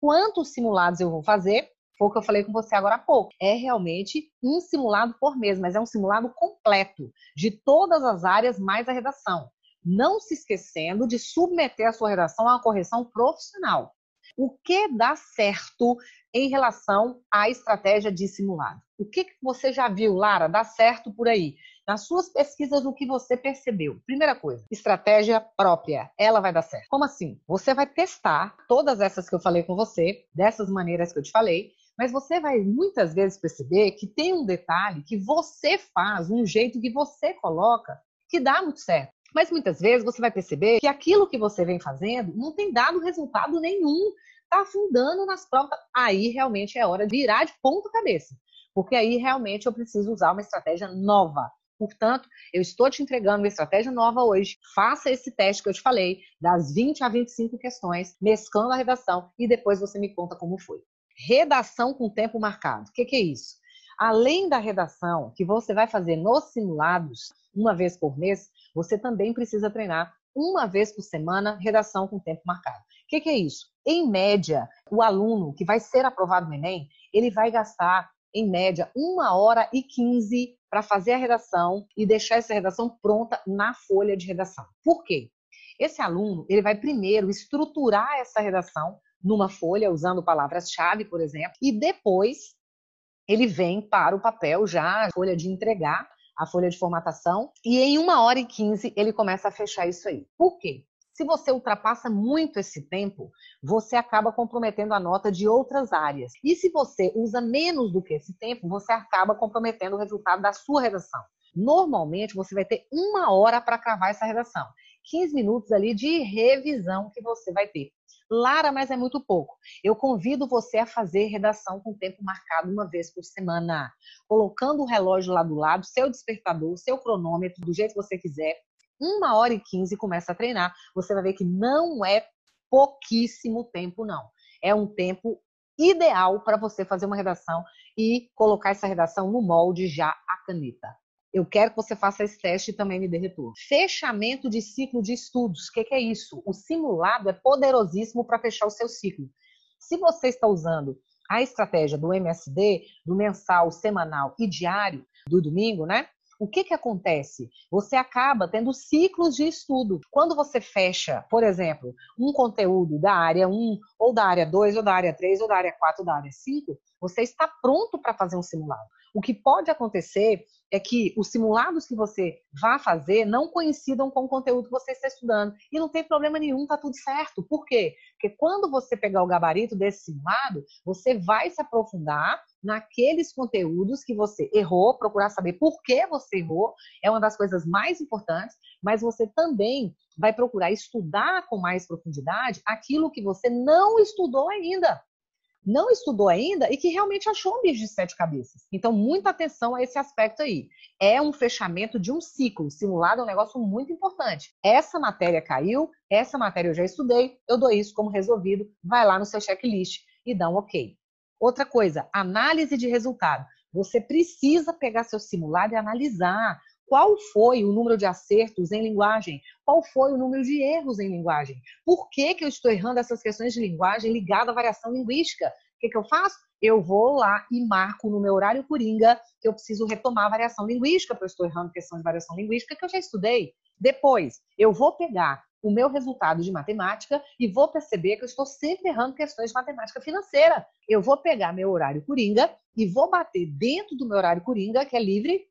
quantos simulados eu vou fazer, foi o que eu falei com você agora há pouco. É realmente um simulado por mês, mas é um simulado completo de todas as áreas mais a redação. Não se esquecendo de submeter a sua redação a uma correção profissional. O que dá certo em relação à estratégia de simulado? O que você já viu, Lara, dá certo por aí? Nas suas pesquisas, o que você percebeu? Primeira coisa, estratégia própria. Ela vai dar certo. Como assim? Você vai testar todas essas que eu falei com você, dessas maneiras que eu te falei, mas você vai muitas vezes perceber que tem um detalhe que você faz, um jeito que você coloca, que dá muito certo. Mas muitas vezes você vai perceber que aquilo que você vem fazendo não tem dado resultado nenhum, está afundando nas provas. Aí realmente é hora de virar de ponta cabeça, porque aí realmente eu preciso usar uma estratégia nova. Portanto, eu estou te entregando uma estratégia nova hoje. Faça esse teste que eu te falei, das 20 a 25 questões, mesclando a redação e depois você me conta como foi. Redação com tempo marcado. O que, que é isso? Além da redação que você vai fazer nos simulados, uma vez por mês, você também precisa treinar uma vez por semana redação com tempo marcado. O que, que é isso? Em média, o aluno que vai ser aprovado no Enem, ele vai gastar, em média, uma hora e quinze para fazer a redação e deixar essa redação pronta na folha de redação. Por quê? Esse aluno, ele vai primeiro estruturar essa redação numa folha, usando palavras-chave, por exemplo, e depois ele vem para o papel já, a folha de entregar, a folha de formatação, e em uma hora e quinze ele começa a fechar isso aí. Por quê? Se você ultrapassa muito esse tempo, você acaba comprometendo a nota de outras áreas. E se você usa menos do que esse tempo, você acaba comprometendo o resultado da sua redação. Normalmente, você vai ter uma hora para cravar essa redação. 15 minutos ali de revisão que você vai ter. Lara, mas é muito pouco. Eu convido você a fazer redação com tempo marcado uma vez por semana, colocando o relógio lá do lado, seu despertador, seu cronômetro, do jeito que você quiser, uma hora e quinze começa a treinar, você vai ver que não é pouquíssimo tempo, não. É um tempo ideal para você fazer uma redação e colocar essa redação no molde já a caneta. Eu quero que você faça esse teste e também me dê retorno. Fechamento de ciclo de estudos. O que, que é isso? O simulado é poderosíssimo para fechar o seu ciclo. Se você está usando a estratégia do MSD, do mensal, semanal e diário, do domingo, né? o que, que acontece? Você acaba tendo ciclos de estudo. Quando você fecha, por exemplo, um conteúdo da área 1, ou da área 2, ou da área 3, ou da área 4, ou da área 5, você está pronto para fazer um simulado. O que pode acontecer é que os simulados que você vá fazer não coincidam com o conteúdo que você está estudando. E não tem problema nenhum, tá tudo certo. Por quê? Porque quando você pegar o gabarito desse simulado, você vai se aprofundar naqueles conteúdos que você errou, procurar saber por que você errou, é uma das coisas mais importantes, mas você também vai procurar estudar com mais profundidade aquilo que você não estudou ainda não estudou ainda e que realmente achou um bicho de sete cabeças. Então, muita atenção a esse aspecto aí. É um fechamento de um ciclo. Simulado é um negócio muito importante. Essa matéria caiu, essa matéria eu já estudei, eu dou isso como resolvido, vai lá no seu checklist e dá um ok. Outra coisa, análise de resultado. Você precisa pegar seu simulado e analisar qual foi o número de acertos em linguagem, qual foi o número de erros em linguagem, por que, que eu estou errando essas questões de linguagem ligadas à variação linguística. O que, que eu faço? Eu vou lá e marco no meu horário coringa que eu preciso retomar a variação linguística, porque eu estou errando questão de variação linguística que eu já estudei. Depois, eu vou pegar o meu resultado de matemática e vou perceber que eu estou sempre errando questões de matemática financeira. Eu vou pegar meu horário coringa e vou bater dentro do meu horário coringa, que é livre,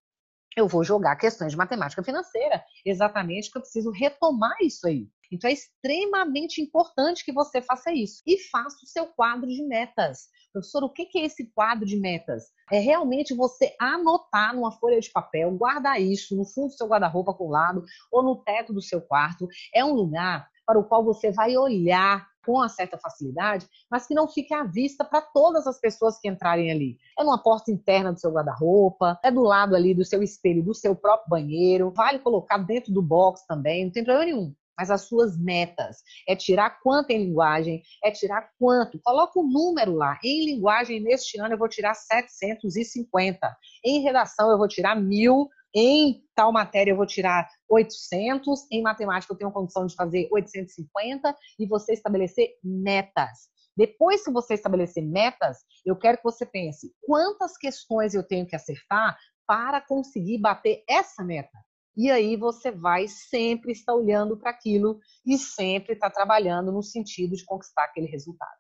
eu vou jogar questões de matemática financeira, exatamente que eu preciso retomar isso aí. Então é extremamente importante que você faça isso e faça o seu quadro de metas. Professor, o que é esse quadro de metas? É realmente você anotar numa folha de papel, guardar isso no fundo do seu guarda-roupa colado ou no teto do seu quarto. É um lugar para o qual você vai olhar com uma certa facilidade, mas que não fique à vista para todas as pessoas que entrarem ali. É numa porta interna do seu guarda-roupa, é do lado ali do seu espelho, do seu próprio banheiro, vale colocar dentro do box também, não tem problema nenhum. Mas as suas metas é tirar quanto em linguagem, é tirar quanto. Coloca o um número lá. Em linguagem, neste ano, eu vou tirar 750. Em redação, eu vou tirar mil em tal matéria eu vou tirar 800, em matemática eu tenho condição de fazer 850 e você estabelecer metas. Depois que você estabelecer metas, eu quero que você pense quantas questões eu tenho que acertar para conseguir bater essa meta. E aí você vai sempre estar olhando para aquilo e sempre estar trabalhando no sentido de conquistar aquele resultado.